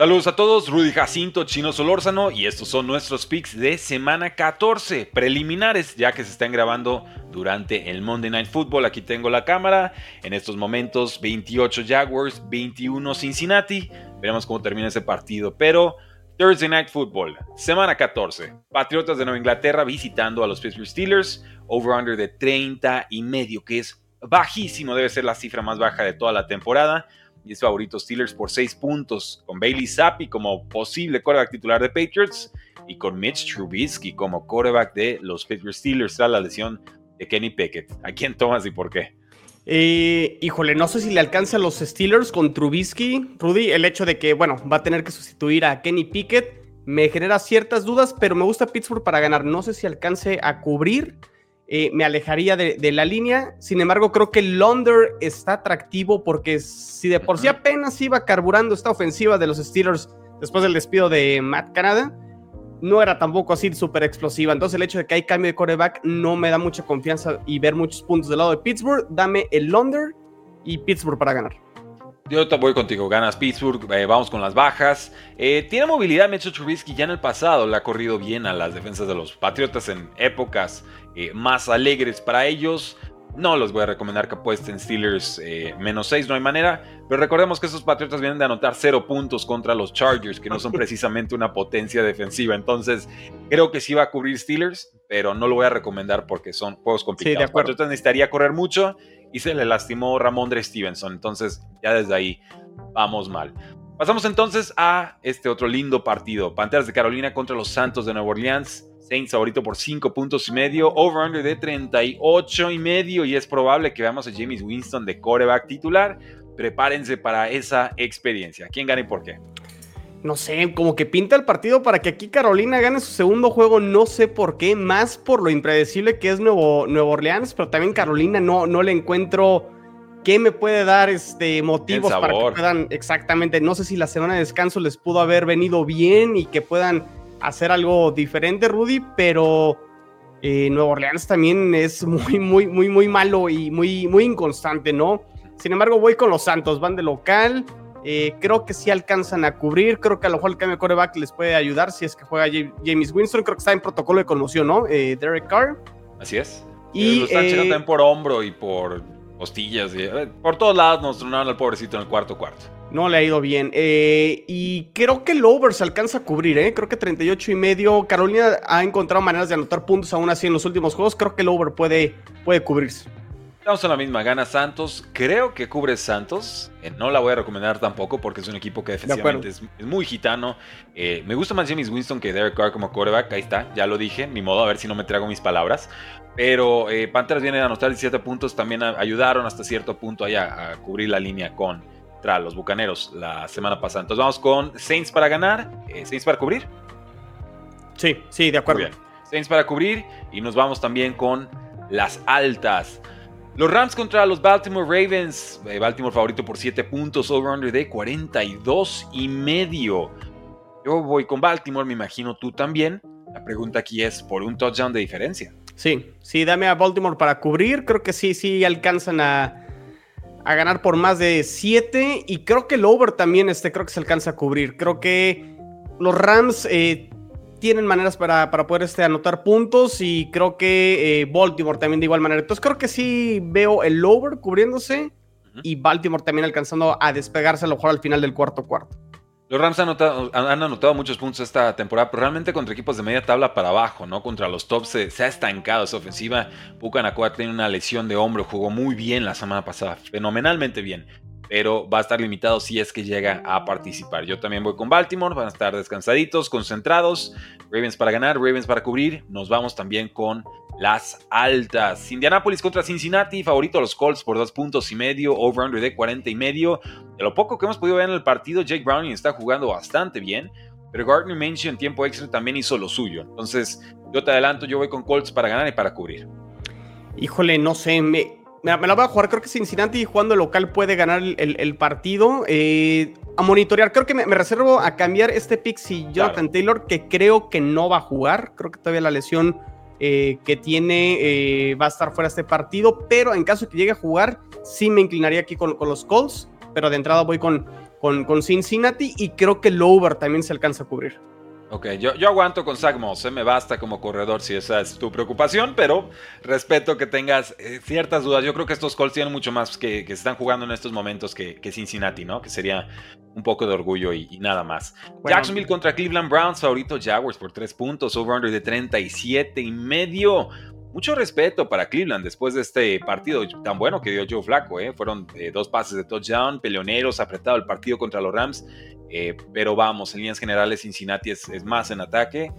Saludos a todos, Rudy Jacinto, Chino Solórzano y estos son nuestros picks de semana 14, preliminares ya que se están grabando durante el Monday Night Football. Aquí tengo la cámara, en estos momentos 28 Jaguars, 21 Cincinnati, veremos cómo termina ese partido, pero Thursday Night Football, semana 14, Patriotas de Nueva Inglaterra visitando a los Pittsburgh Steelers, over-under de 30 y medio, que es bajísimo, debe ser la cifra más baja de toda la temporada y es favorito Steelers por 6 puntos, con Bailey Zappi como posible quarterback titular de Patriots y con Mitch Trubisky como quarterback de los Pittsburgh Steelers tras la lesión de Kenny Pickett. ¿A quién tomas y por qué? Eh, híjole, no sé si le alcanza a los Steelers con Trubisky. Rudy, el hecho de que, bueno, va a tener que sustituir a Kenny Pickett me genera ciertas dudas, pero me gusta Pittsburgh para ganar. No sé si alcance a cubrir. Eh, me alejaría de, la línea. Sin embargo, creo que el under está atractivo porque si de por sí apenas iba carburando esta ofensiva de los Steelers después del despido de Matt Canada, no era tampoco así súper explosiva. Entonces el hecho de que hay cambio de coreback no me da mucha confianza y ver muchos puntos del lado de Pittsburgh. Dame el under y Pittsburgh para ganar. Yo te voy contigo, ganas Pittsburgh, eh, vamos con las bajas. Eh, tiene movilidad Mitchell Trubisky, ya en el pasado le ha corrido bien a las defensas de los Patriotas en épocas eh, más alegres para ellos. No los voy a recomendar que apuesten Steelers menos 6, no hay manera. Pero recordemos que esos Patriotas vienen de anotar 0 puntos contra los Chargers, que no son precisamente una potencia defensiva. Entonces, creo que sí va a cubrir Steelers, pero no lo voy a recomendar porque son juegos complicados. Sí, Patriotas necesitaría correr mucho y se le lastimó Ramondre Stevenson. Entonces, ya desde ahí vamos mal. Pasamos entonces a este otro lindo partido. Panteras de Carolina contra los Santos de Nueva Orleans. Saints favorito por 5 puntos y medio. Over-under de 38 y medio. Y es probable que veamos a James Winston de coreback titular. Prepárense para esa experiencia. ¿Quién gana y por qué? no sé, como que pinta el partido para que aquí Carolina gane su segundo juego, no sé por qué, más por lo impredecible que es Nuevo, Nuevo Orleans, pero también Carolina no, no le encuentro qué me puede dar este motivos para que puedan, exactamente, no sé si la semana de descanso les pudo haber venido bien y que puedan hacer algo diferente, Rudy, pero eh, Nuevo Orleans también es muy, muy, muy, muy malo y muy, muy inconstante, ¿no? Sin embargo, voy con los Santos, van de local. Eh, creo que sí alcanzan a cubrir. Creo que a lo mejor el cambio de coreback les puede ayudar si es que juega James Winston. Creo que está en protocolo de conmoción, ¿no? Eh, Derek Carr. Así es. Y lo están eh, también por hombro y por costillas. por todos lados nos tronaron al pobrecito en el cuarto cuarto. No le ha ido bien. y creo que el over se alcanza a cubrir, ¿eh? Creo que 38 y medio. Carolina ha encontrado maneras de anotar puntos aún así en los últimos juegos. Creo que el over puede, puede cubrirse. Estamos en la misma, gana Santos. Creo que cubre Santos. Eh, no la voy a recomendar tampoco porque es un equipo que defensivamente es, muy gitano. Eh, me gusta más James Winston que Derek Carr como quarterback. Ahí está, ya lo dije. Ni modo, a ver si no me trago mis palabras. Pero eh, Panthers viene a anotar 17 puntos. También ayudaron hasta cierto punto allá a cubrir la línea contra los Bucaneros la semana pasada. Entonces vamos con Saints para ganar. Saints para cubrir. Sí, sí, de acuerdo. Saints para cubrir. Y nos vamos también con las altas. Los Rams contra los Baltimore Ravens. Eh, Baltimore favorito por 7 puntos, over-under de 42 y medio. Yo voy con Baltimore, me imagino tú también. La pregunta aquí es por un touchdown de diferencia. Sí, sí, dame a Baltimore para cubrir. Creo que sí, sí alcanzan a, a ganar por más de 7. Y creo que el over también, este, creo que se alcanza a cubrir. Creo que los Rams eh, tienen maneras para, poder este, anotar puntos y creo que eh, Baltimore también de igual manera. Entonces creo que sí veo el over cubriéndose y Baltimore también alcanzando a despegarse a lo mejor al final del cuarto cuarto. Los Rams han anotado, muchos puntos esta temporada, pero realmente contra equipos de media tabla para abajo, ¿no? Contra los tops se, ha estancado esa ofensiva. Pucanacua tiene una lesión de hombro, jugó muy bien la semana pasada, fenomenalmente bien pero va a estar limitado si es que llega a participar. Yo también voy con Baltimore, van a estar descansaditos, concentrados. Ravens para ganar, Ravens para cubrir. Nos vamos también con las altas. Indianapolis contra Cincinnati, favorito a los Colts por dos puntos y medio, over-under de 40 y medio. De lo poco que hemos podido ver en el partido, Jake Browning está jugando bastante bien. pero Gardner Minshew en tiempo extra también hizo lo suyo. Entonces, yo te adelanto, yo voy con Colts para ganar y para cubrir. Híjole, no sé, me, me, la voy a jugar. Creo que Cincinnati jugando local puede ganar el, partido. Eh, a monitorear, creo que me, reservo a cambiar este pick si Jonathan Taylor, que creo que no va a jugar. Creo que todavía la lesión eh, que tiene eh, va a estar fuera de este partido. Pero en caso de que llegue a jugar, sí me inclinaría aquí con, los Colts. Pero de entrada voy con, con, con Cincinnati y creo que el over también se alcanza a cubrir. Ok, yo, yo aguanto con Zach Moss, ¿eh? me basta como corredor si esa es tu preocupación, pero respeto que tengas eh, ciertas dudas. Yo creo que estos Colts tienen mucho más que, que se están jugando en estos momentos que, Cincinnati, ¿no? Que sería un poco de orgullo y, nada más. Jacksonville contra Cleveland Browns, favorito Jaguars por tres puntos, over-under de 37 y medio. Mucho respeto para Cleveland después de este partido tan bueno que dio Joe Flaco. ¿eh? Fueron eh, dos pases de touchdown, peleoneros, apretado el partido contra los Rams. Eh, pero vamos, en líneas generales, Cincinnati es, más en ataque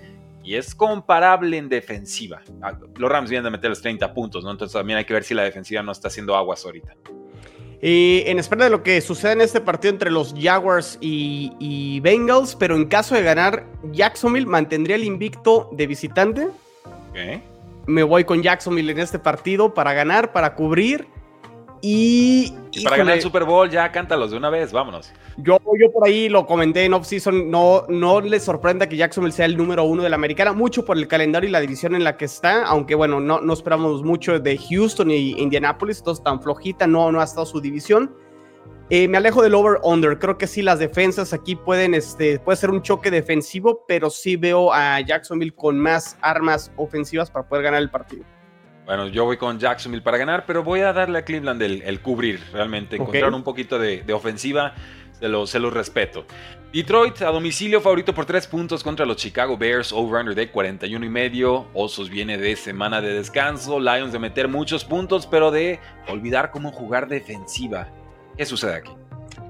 y es comparable en defensiva. Ah, los Rams vienen de meter los 30 puntos, ¿no? Entonces también hay que ver si la defensiva no está haciendo aguas ahorita. Y en espera de lo que suceda en este partido entre los Jaguars y, Bengals, pero en caso de ganar, Jacksonville mantendría el invicto de visitante. Me voy con Jacksonville en este partido para ganar, para cubrir. Y, para ganar el Super Bowl, ya cántalos de una vez, vámonos. Yo, yo por ahí lo comenté en off-season, no, no les sorprenda que Jacksonville sea el número uno de la americana, mucho por el calendario y la división en la que está, aunque bueno, no, no esperamos mucho de Houston y Indianapolis, entonces tan flojita no, no ha estado su división. Eh, me alejo del over-under. Creo que sí, las defensas aquí pueden, este, puede ser un choque defensivo, pero sí veo a Jacksonville con más armas ofensivas para poder ganar el partido. Bueno, yo voy con Jacksonville para ganar, pero voy a darle a Cleveland el, cubrir, realmente. Encontraron un poquito de, ofensiva, se lo, se lo respeto. Detroit a domicilio favorito por 3 puntos contra los Chicago Bears, over-under de 41 y medio. Osos viene de semana de descanso, Lions de meter muchos puntos, pero de olvidar cómo jugar defensiva. ¿Qué sucede aquí?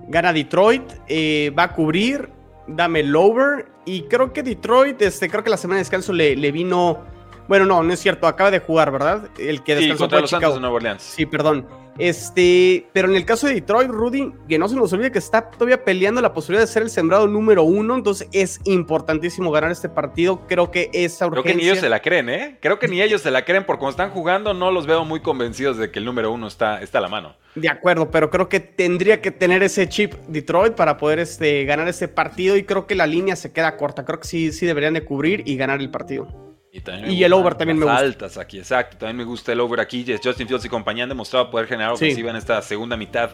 Gana Detroit, eh, va a cubrir, dame el over. Y creo que Detroit, este, creo que la semana de descanso le, le vino bueno, no, no es cierto. Acaba de jugar, ¿verdad? El que descansó sí, contra los Santos de Nueva Orleans. Sí, perdón. Este, pero en el caso de Detroit, Rudy, que no se nos olvide que está todavía peleando la posibilidad de ser el sembrado número uno, entonces es importantísimo ganar este partido. Creo que esa urgencia. Creo que ni ellos se la creen, ¿eh? Creo que ni ellos se la creen porque como están jugando, no los veo muy convencidos de que el número uno está, está a la mano. De acuerdo, pero creo que tendría que tener ese chip Detroit para poder este, ganar ese partido y creo que la línea se queda corta. Creo que sí, sí deberían de cubrir y ganar el partido. Y, el over también me gusta. altas aquí, exacto. También me gusta el over aquí. Justin Fields y compañía han demostrado poder generar ofensiva en esta segunda mitad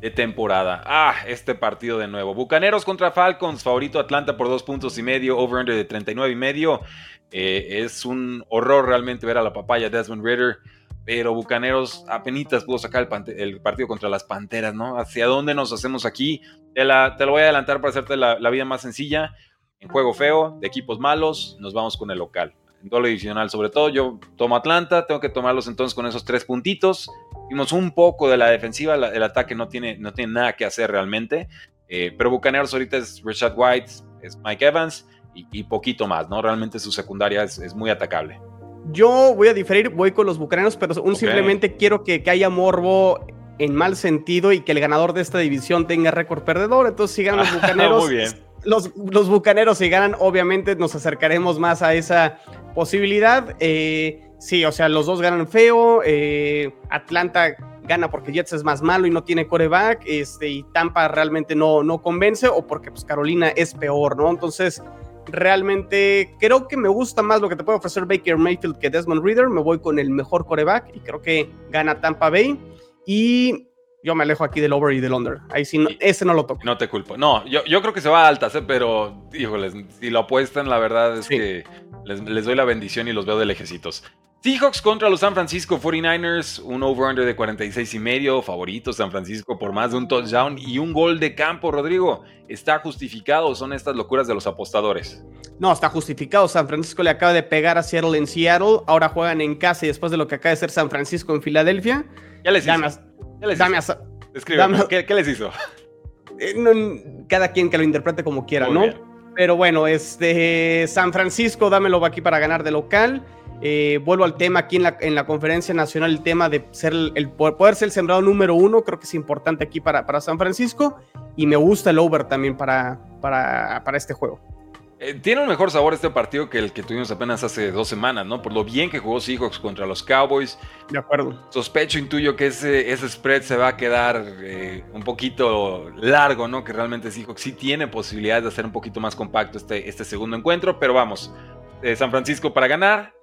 de temporada. Ah, este partido de nuevo. Bucaneros contra Falcons, favorito Atlanta por dos puntos y medio, over-under de 39 y medio. Eh, es un horror realmente ver a la papaya Desmond Ritter. Pero Bucaneros apenas pudo sacar el, partido contra las Panteras, ¿no? ¿Hacia dónde nos hacemos aquí? Te, la, te lo voy a adelantar para hacerte la, la vida más sencilla. En juego feo, de equipos malos, nos vamos con el local en doble adicional. Sobre todo yo tomo Atlanta, tengo que tomarlos entonces con esos tres puntitos. Vimos un poco de la defensiva, el ataque no tiene, no tiene nada que hacer realmente. Eh, pero Bucaneros ahorita es Richard White, es Mike Evans y, poquito más, ¿no? Realmente su secundaria es, muy atacable. Yo voy a diferir, voy con los Bucaneros, pero un simplemente quiero que, que, haya morbo en mal sentido y que el ganador de esta división tenga récord perdedor. Entonces sigan los Bucaneros. muy bien los, bucaneros si ganan, obviamente nos acercaremos más a esa posibilidad. Eh, sí, o sea, los dos ganan feo. Eh, Atlanta gana porque Jets es más malo y no tiene coreback. Este, y Tampa realmente no, no convence, o porque pues, Carolina es peor, ¿no? Entonces, realmente creo que me gusta más lo que te puede ofrecer Baker Mayfield que Desmond Reader. Me voy con el mejor coreback y creo que gana Tampa Bay. Y yo me alejo aquí del over y del under. Ahí sí, ese no lo toco. No te culpo. No, yo, yo creo que se va a altas, ¿eh? pero, híjoles, si lo apuestan, la verdad es que les, doy la bendición y los veo de lejecitos. Seahawks contra los San Francisco 49ers, un over-under de 46 y medio, favorito San Francisco por más de un touchdown y un gol de campo, Rodrigo. ¿Está justificado o son estas locuras de los apostadores? No, está justificado. San Francisco le acaba de pegar a Seattle en Seattle, ahora juegan en casa y después de lo que acaba de ser San Francisco en Filadelfia. Ya les ganas. ¿Qué les hizo? ¿qué, les hizo? cada quien que lo interprete como quiera, ¿no? Pero bueno, este San Francisco, dámelo aquí para ganar de local. Eh, vuelvo al tema aquí en la, en la, conferencia nacional, el tema de ser el, poder ser el sembrado número uno, creo que es importante aquí para, para San Francisco y me gusta el over también para, para, para este juego. Eh, tiene un mejor sabor este partido que el que tuvimos apenas hace dos semanas, ¿no? Por lo bien que jugó Seahawks contra los Cowboys. De acuerdo. Sospecho, intuyo que ese, ese spread se va a quedar eh, un poquito largo, ¿no? Que realmente Seahawks sí tiene posibilidades de hacer un poquito más compacto este, este segundo encuentro, pero vamos. Eh, San Francisco para ganar.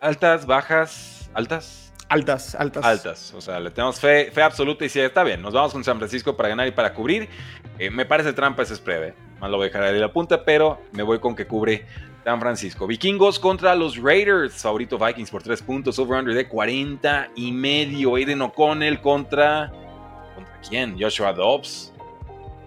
altas, bajas, altas. Altas, altas. Altas. O sea, le tenemos fe, fe absoluta y sí, está bien. Nos vamos con San Francisco para ganar y para cubrir. me parece trampa ese spread, más lo voy a dejar ahí la punta, pero me voy con que cubre San Francisco. Vikingos contra los Raiders. Favorito Vikings por 3 puntos. Over-under de 40 y medio. Aiden O'Connell contra. ¿Contra quién? Joshua Dobbs.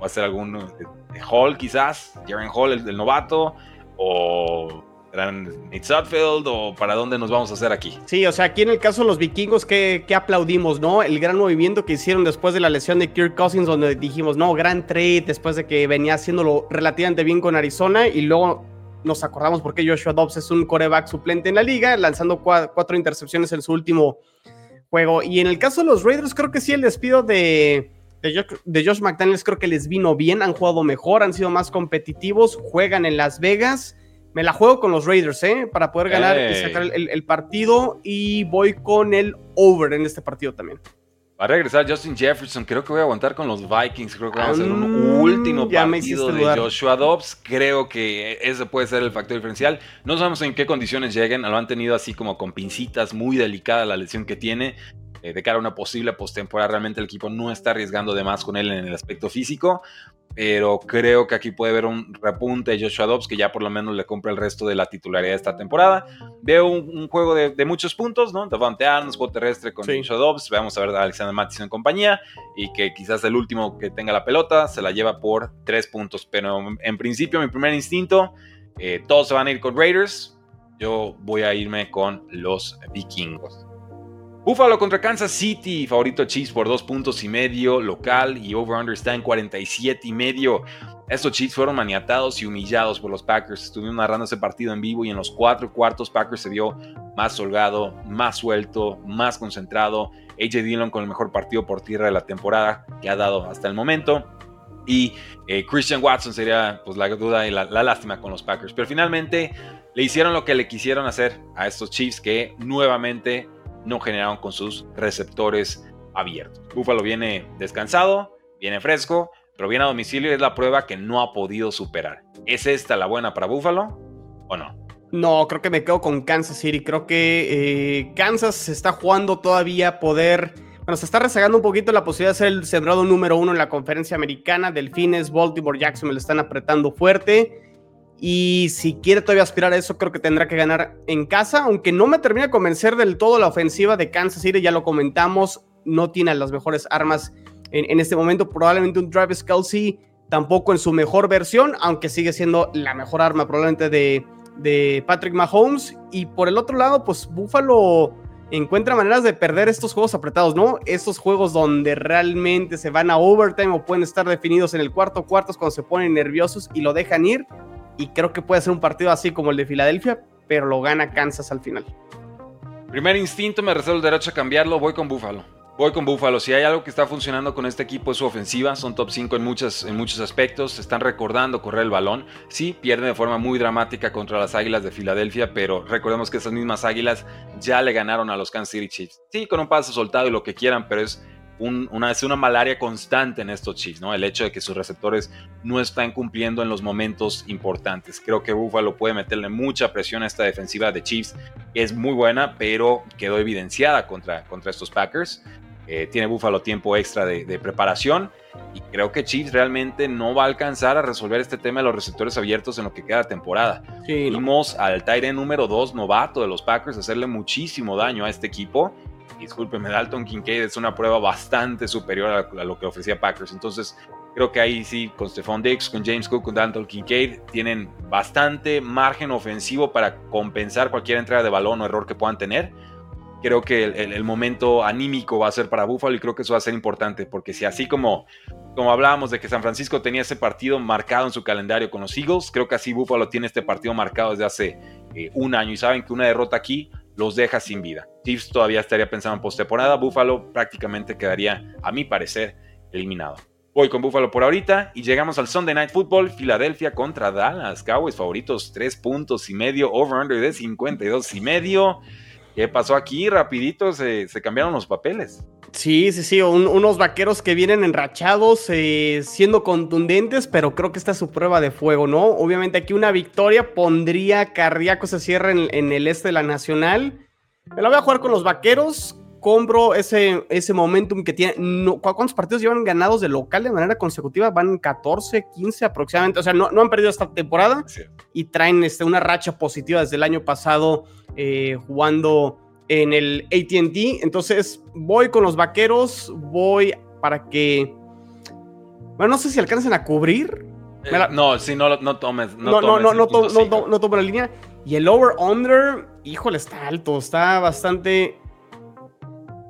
¿Va a ser algún de, Hall quizás? Jaren Hall, el novato. O Nate Sudfeld o para dónde nos vamos a hacer aquí. Sí, o sea, aquí en el caso de los vikingos, ¿qué, aplaudimos, no? El gran movimiento que hicieron después de la lesión de Kirk Cousins, donde dijimos, no, gran trade, después de que venía haciéndolo relativamente bien con Arizona, y luego nos acordamos por qué Joshua Dobbs es un coreback suplente en la liga, lanzando cuatro intercepciones en su último juego. Y en el caso de los Raiders, creo que sí, el despido de, de, Josh McDaniels creo que les vino bien, han jugado mejor, han sido más competitivos, juegan en Las Vegas me la juego con los Raiders, ¿eh? Para poder ganar y sacar el, partido. Y voy con el over en este partido también. Va a regresar Justin Jefferson. Creo que voy a aguantar con los Vikings. Creo que vamos a hacer un mm, último partido de Joshua Dobbs. Creo que ese puede ser el factor diferencial. No sabemos en qué condiciones lleguen. Lo han tenido así como con pincitas, muy delicada la lesión que tiene. Eh, de cara a una posible postemporada. Realmente el equipo no está arriesgando de más con él en el aspecto físico, pero creo que aquí puede haber un repunte de Joshua Dobbs que ya por lo menos le compra el resto de la titularidad de esta temporada. Veo un, juego de, muchos puntos, ¿no? Davante Adams, juego terrestre con Joshua Dobbs, vamos a ver a Alexander Mattison en compañía y que quizás el último que tenga la pelota se la lleva por tres puntos, pero en principio mi primer instinto, eh, todos se van a ir con Raiders, yo voy a irme con los vikingos. Buffalo contra Kansas City, favorito Chiefs por dos puntos y medio, local y over-under está en 47 y medio. Estos Chiefs fueron maniatados y humillados por los Packers. Estuvieron narrando ese partido en vivo y en los cuatro cuartos Packers se vio más holgado, más suelto, más concentrado. AJ Dillon con el mejor partido por tierra de la temporada que ha dado hasta el momento. Y eh, Christian Watson sería pues, la duda y la, la lástima con los Packers. Pero finalmente le hicieron lo que le quisieron hacer a estos Chiefs que nuevamente no generaron con sus receptores abiertos. Buffalo viene descansado, viene fresco, pero viene a domicilio y es la prueba que no ha podido superar. ¿Es esta la buena para Buffalo o no? No, creo que me quedo con Kansas City. Creo que eh, Kansas se está jugando todavía poder. Bueno, se está rezagando un poquito la posibilidad de ser el sembrado número uno en la conferencia americana. Delfines, Baltimore, Jackson me lo están apretando fuerte. Y si quiere todavía aspirar a eso, creo que tendrá que ganar en casa, aunque no me termina de convencer del todo la ofensiva de Kansas City, ya lo comentamos, no tiene las mejores armas en, este momento, probablemente un Travis Kelsey tampoco en su mejor versión, aunque sigue siendo la mejor arma probablemente de, de Patrick Mahomes. Y por el otro lado, pues Buffalo encuentra maneras de perder estos juegos apretados, ¿no? Estos juegos donde realmente se van a overtime o pueden estar definidos en el cuarto cuarto cuando se ponen nerviosos y lo dejan ir y creo que puede ser un partido así como el de Filadelfia, pero lo gana Kansas al final. Primer instinto, me reservo el derecho a cambiarlo, voy con Buffalo. Voy con Buffalo. Si hay algo que está funcionando con este equipo es su ofensiva. Son top 5 en, en muchos aspectos. Están recordando correr el balón. Sí, pierden de forma muy dramática contra las Águilas de Filadelfia, pero recordemos que esas mismas Águilas ya le ganaron a los Kansas City Chiefs. Sí, con un paso soltado y lo que quieran, pero es una, es una malaria constante en estos Chiefs, ¿no? El hecho de que sus receptores no están cumpliendo en los momentos importantes. Creo que Buffalo puede meterle mucha presión a esta defensiva de Chiefs, es muy buena, pero quedó evidenciada contra, contra estos Packers. Eh, tiene Buffalo tiempo extra de, preparación y creo que Chiefs realmente no va a alcanzar a resolver este tema de los receptores abiertos en lo que queda de temporada. Vimos al Tyren número 2 novato de los Packers hacerle muchísimo daño a este equipo discúlpeme, Dalton Kincaid es una prueba bastante superior a, lo que ofrecía Packers. Entonces, creo que ahí sí, con Stephon Dix, con James Cook, con Dalton Kincaid, tienen bastante margen ofensivo para compensar cualquier entrada de balón o error que puedan tener. Creo que el, momento anímico va a ser para Buffalo y creo que eso va a ser importante, porque si así como, como hablábamos de que San Francisco tenía ese partido marcado en su calendario con los Eagles, creo que así Buffalo tiene este partido marcado desde hace eh, un año y saben que una derrota aquí los deja sin vida. Chiefs todavía estaría pensando en postemporada, Buffalo prácticamente quedaría, a mi parecer, eliminado. Voy con Buffalo por ahorita y llegamos al Sunday Night Football, Filadelfia contra Dallas, Cowboys favoritos, 3 puntos y medio, over-under de 52 y medio. ¿Qué pasó aquí? Rapidito se, cambiaron los papeles. Sí, sí, sí, unos vaqueros que vienen enrachados, eh, siendo contundentes, pero creo que esta es su prueba de fuego, ¿no? Obviamente aquí una victoria pondría cardíaco se cierre en, en el este de la Nacional. Me la voy a jugar con los vaqueros compro ese, ese momentum que tiene. ¿Cuántos partidos llevan ganados de local de manera consecutiva? Van 14, 15 aproximadamente. O sea, no, no han perdido esta temporada y traen este, una racha positiva desde el año pasado eh, jugando en el ATT. Entonces, voy con los vaqueros. Voy para que. Bueno, no sé si alcancen a cubrir. Eh, no, si no, no tomes. No, no, no, no, no, no, tomo la línea. Y el over-under, híjole, está alto, está bastante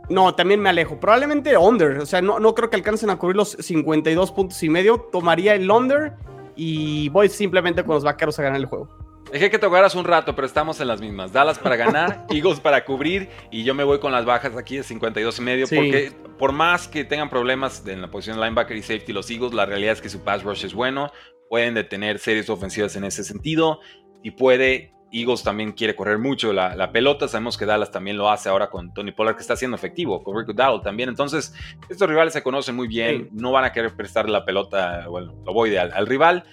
no, también me alejo. Probablemente under. O sea, no, no creo que alcancen a cubrir los 52 puntos y medio. Tomaría el under y voy simplemente con los vaqueros a ganar el juego. Dejé que tocaras un rato, pero estamos en las mismas. Dallas para ganar, Eagles para cubrir y yo me voy con las bajas aquí de 52 y medio porque por más que tengan problemas en la posición de linebacker y safety los Eagles, la realidad es que su pass rush es bueno, pueden detener series ofensivas en ese sentido y puede Eagles también quiere correr mucho la, pelota. Sabemos que Dallas también lo hace ahora con Tony Pollard, que está siendo efectivo, con Rick Dowell también. Entonces, estos rivales se conocen muy bien, no van a querer prestarle la pelota, bueno, lo voy al, al rival.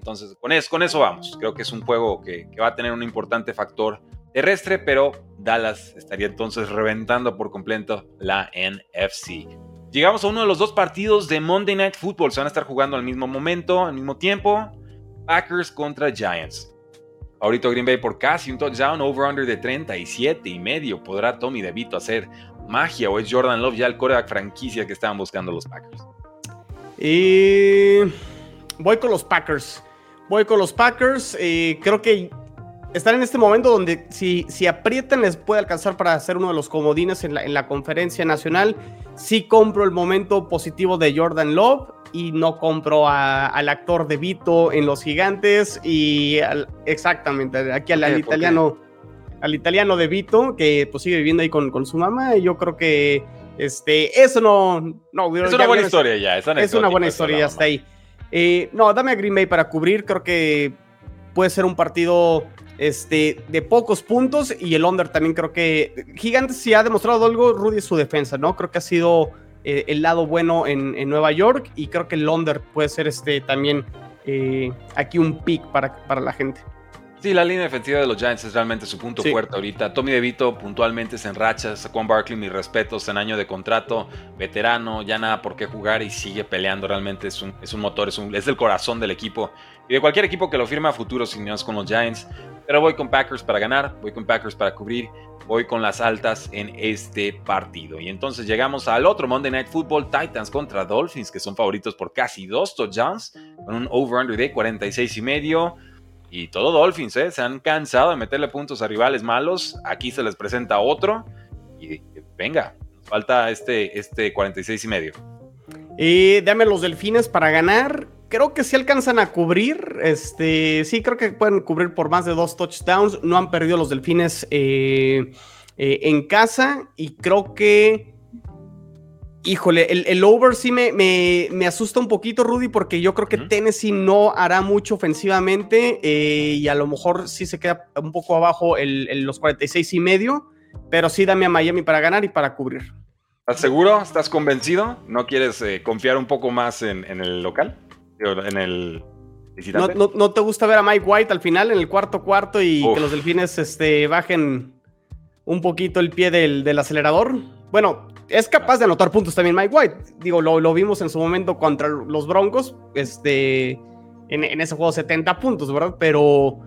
Entonces, con eso, con eso vamos. Creo que es un juego que, va a tener un importante factor terrestre, pero Dallas estaría entonces reventando por completo la NFC. Llegamos a uno de los dos partidos de Monday Night Football. Se van a estar jugando al mismo momento, al mismo tiempo. Packers contra Giants. Ahorita Green Bay por casi un touchdown, over-under de 37 y medio. ¿Podrá Tommy DeVito hacer magia o es Jordan Love ya el coreback franquicia que estaban buscando los Packers? Y voy con los Packers. Voy con los Packers. creo que están en este momento donde si, si aprietan les puede alcanzar para ser uno de los comodines en la, en la conferencia nacional. Sí compro el momento positivo de Jordan Love y no compro al actor de Vito en Los Gigantes y exactamente aquí al, italiano al italiano de Vito que pues sigue viviendo ahí con, con su mamá. Y yo creo que este eso no no es una buena historia ya es, una buena historia hasta ahí. Eh, no dame a Green Bay para cubrir creo que puede ser un partido este, de pocos puntos y el under también creo que Gigantes sí ha demostrado algo Rudy es su defensa no creo que ha sido eh, el lado bueno en, Nueva York y creo que Londres puede ser este también eh, aquí un pick para, para la gente. Sí, la línea defensiva de los Giants es realmente su punto fuerte ahorita. Tommy DeVito puntualmente se enracha. Juan Barkley, mis respetos, en año de contrato, veterano, ya nada por qué jugar y sigue peleando. Realmente es un, es un motor, es, un, es el corazón del equipo y de cualquier equipo que lo firme a futuro, sin no con los Giants. Pero voy con Packers para ganar, voy con Packers para cubrir voy con las altas en este partido. Y entonces llegamos al otro Monday Night Football, Titans contra Dolphins, que son favoritos por casi dos touchdowns, con un over-under de 46 y medio. Y todo Dolphins, ¿eh? Se han cansado de meterle puntos a rivales malos. Aquí se les presenta otro. Y venga, falta este, este 46 y medio. Y dame los delfines para ganar. Creo que sí alcanzan a cubrir. Este, sí, creo que pueden cubrir por más de dos touchdowns. No han perdido los delfines eh, eh, en casa. Y creo que. Híjole, el, over sí me, me, asusta un poquito, Rudy, porque yo creo que Tennessee no hará mucho ofensivamente eh, y a lo mejor sí se queda un poco abajo el, los 46 y medio, pero sí dame a Miami para ganar y para cubrir. ¿Estás seguro? ¿Estás convencido? ¿No quieres confiar un poco más en el local? en el ¿No, te gusta ver a Mike White al final en el cuarto cuarto y que los delfines este, bajen un poquito el pie del, acelerador? Bueno, es capaz de anotar puntos también Mike White. Digo, lo, lo vimos en su momento contra los Broncos, este, en, en, ese juego 70 puntos, ¿verdad? Pero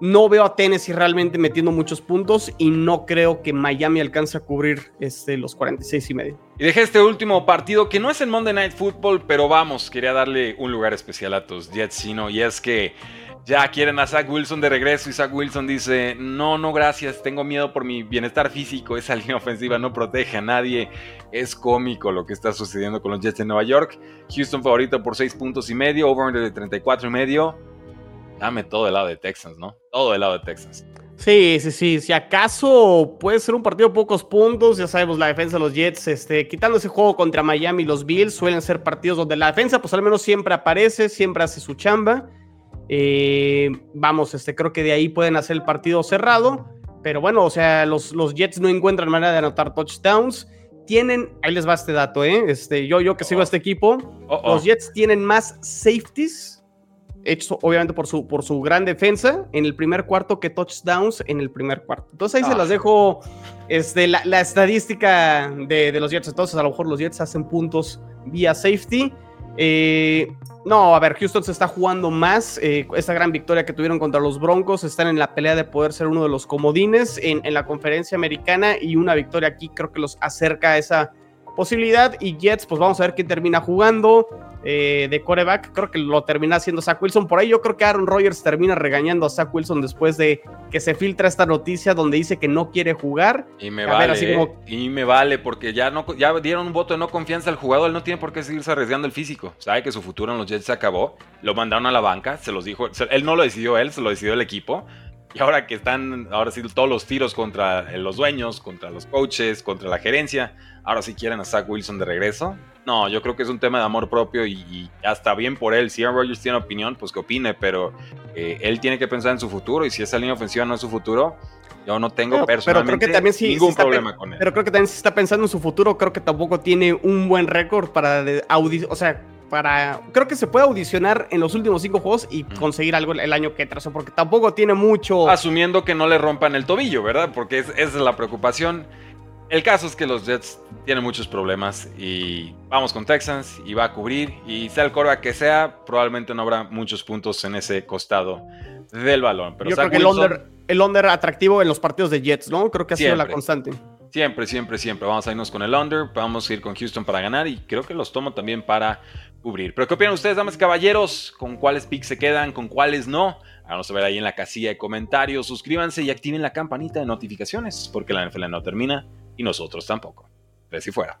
no veo a Tennessee realmente metiendo muchos puntos y no creo que Miami alcance a cubrir este, los 46 y medio. Y dejé este último partido que no es el Monday Night Football, pero vamos, quería darle un lugar especial a tus Jets, sino y es que ya quieren a Zach Wilson de regreso y Zach Wilson dice, no, no, gracias, tengo miedo por mi bienestar físico, esa línea ofensiva no protege a nadie, es cómico lo que está sucediendo con los Jets de Nueva York, Houston favorito por 6 puntos y medio, over de 34 y medio, dame todo el lado de Texans, ¿no? Todo el lado de Texans. Sí, sí, sí. Si acaso puede ser un partido de pocos puntos, ya sabemos, la defensa de los Jets, este, quitando ese juego contra Miami y los Bills, suelen ser partidos donde la defensa, pues al menos siempre aparece, siempre hace su chamba. Eh, vamos, este, creo que de ahí pueden hacer el partido cerrado. Pero bueno, o sea, los, los Jets no encuentran manera de anotar touchdowns. Tienen, ahí les va este dato, ¿eh? Este, yo, yo que sigo a este equipo, los Jets tienen más safeties hecho obviamente por su, por su gran defensa en el primer cuarto que touchdowns en el primer cuarto. Entonces ahí se las ah. dejo este, la, la estadística de, de, los Jets. Entonces a lo mejor los Jets hacen puntos vía safety. Eh, no, a ver, Houston se está jugando más. Eh, esta gran victoria que tuvieron contra los Broncos están en la pelea de poder ser uno de los comodines en, en la conferencia americana y una victoria aquí creo que los acerca a esa posibilidad. Y Jets, pues vamos a ver quién termina jugando. Eh, de coreback. Creo que lo termina haciendo Zach Wilson. Por ahí yo creo que Aaron Rodgers termina regañando a Zach Wilson después de que se filtra esta noticia donde dice que no quiere jugar. Y me vale, y me vale, porque ya, no, ya dieron un voto de no confianza al jugador. Él no tiene por qué seguirse arriesgando el físico. Sabe que su futuro en los Jets se acabó. Lo mandaron a la banca, se los dijo. Él no lo decidió él, se lo decidió el equipo. Y ahora que están, ahora sí, todos los tiros contra los dueños, contra los coaches, contra la gerencia, ahora sí quieren a Zach Wilson de regreso. No, yo creo que es un tema de amor propio y, ya está bien por él. Si Aaron Rodgers tiene opinión, pues que opine, pero eh, él tiene que pensar en su futuro y si esa línea ofensiva no es su futuro, yo no tengo personalmente ningún problema con él. Pero creo que también si está pensando en su futuro, creo que tampoco tiene un buen récord para audicionar, o sea, para creo que se puede audicionar en los últimos cinco juegos y conseguir algo el año que trazó, porque tampoco tiene mucho. Asumiendo que no le rompan el tobillo, ¿verdad? Porque esa es la preocupación. El caso es que los Jets tienen muchos problemas y vamos con Texans y va a cubrir y sea el coreback que sea, probablemente no habrá muchos puntos en ese costado del balón. Pero Yo creo que el, under, el under atractivo en los partidos de Jets, ¿no? Creo que ha sido la constante. Siempre, siempre, siempre. Vamos a irnos con el under, vamos a ir con Houston para ganar y creo que los tomo también para cubrir. Pero ¿qué opinan ustedes, damas y caballeros? ¿Con cuáles picks se quedan? ¿Con cuáles no? Vamos a ver ahí en la casilla de comentarios. Suscríbanse y activen la campanita de notificaciones porque la NFL no termina y nosotros tampoco. De si fuera.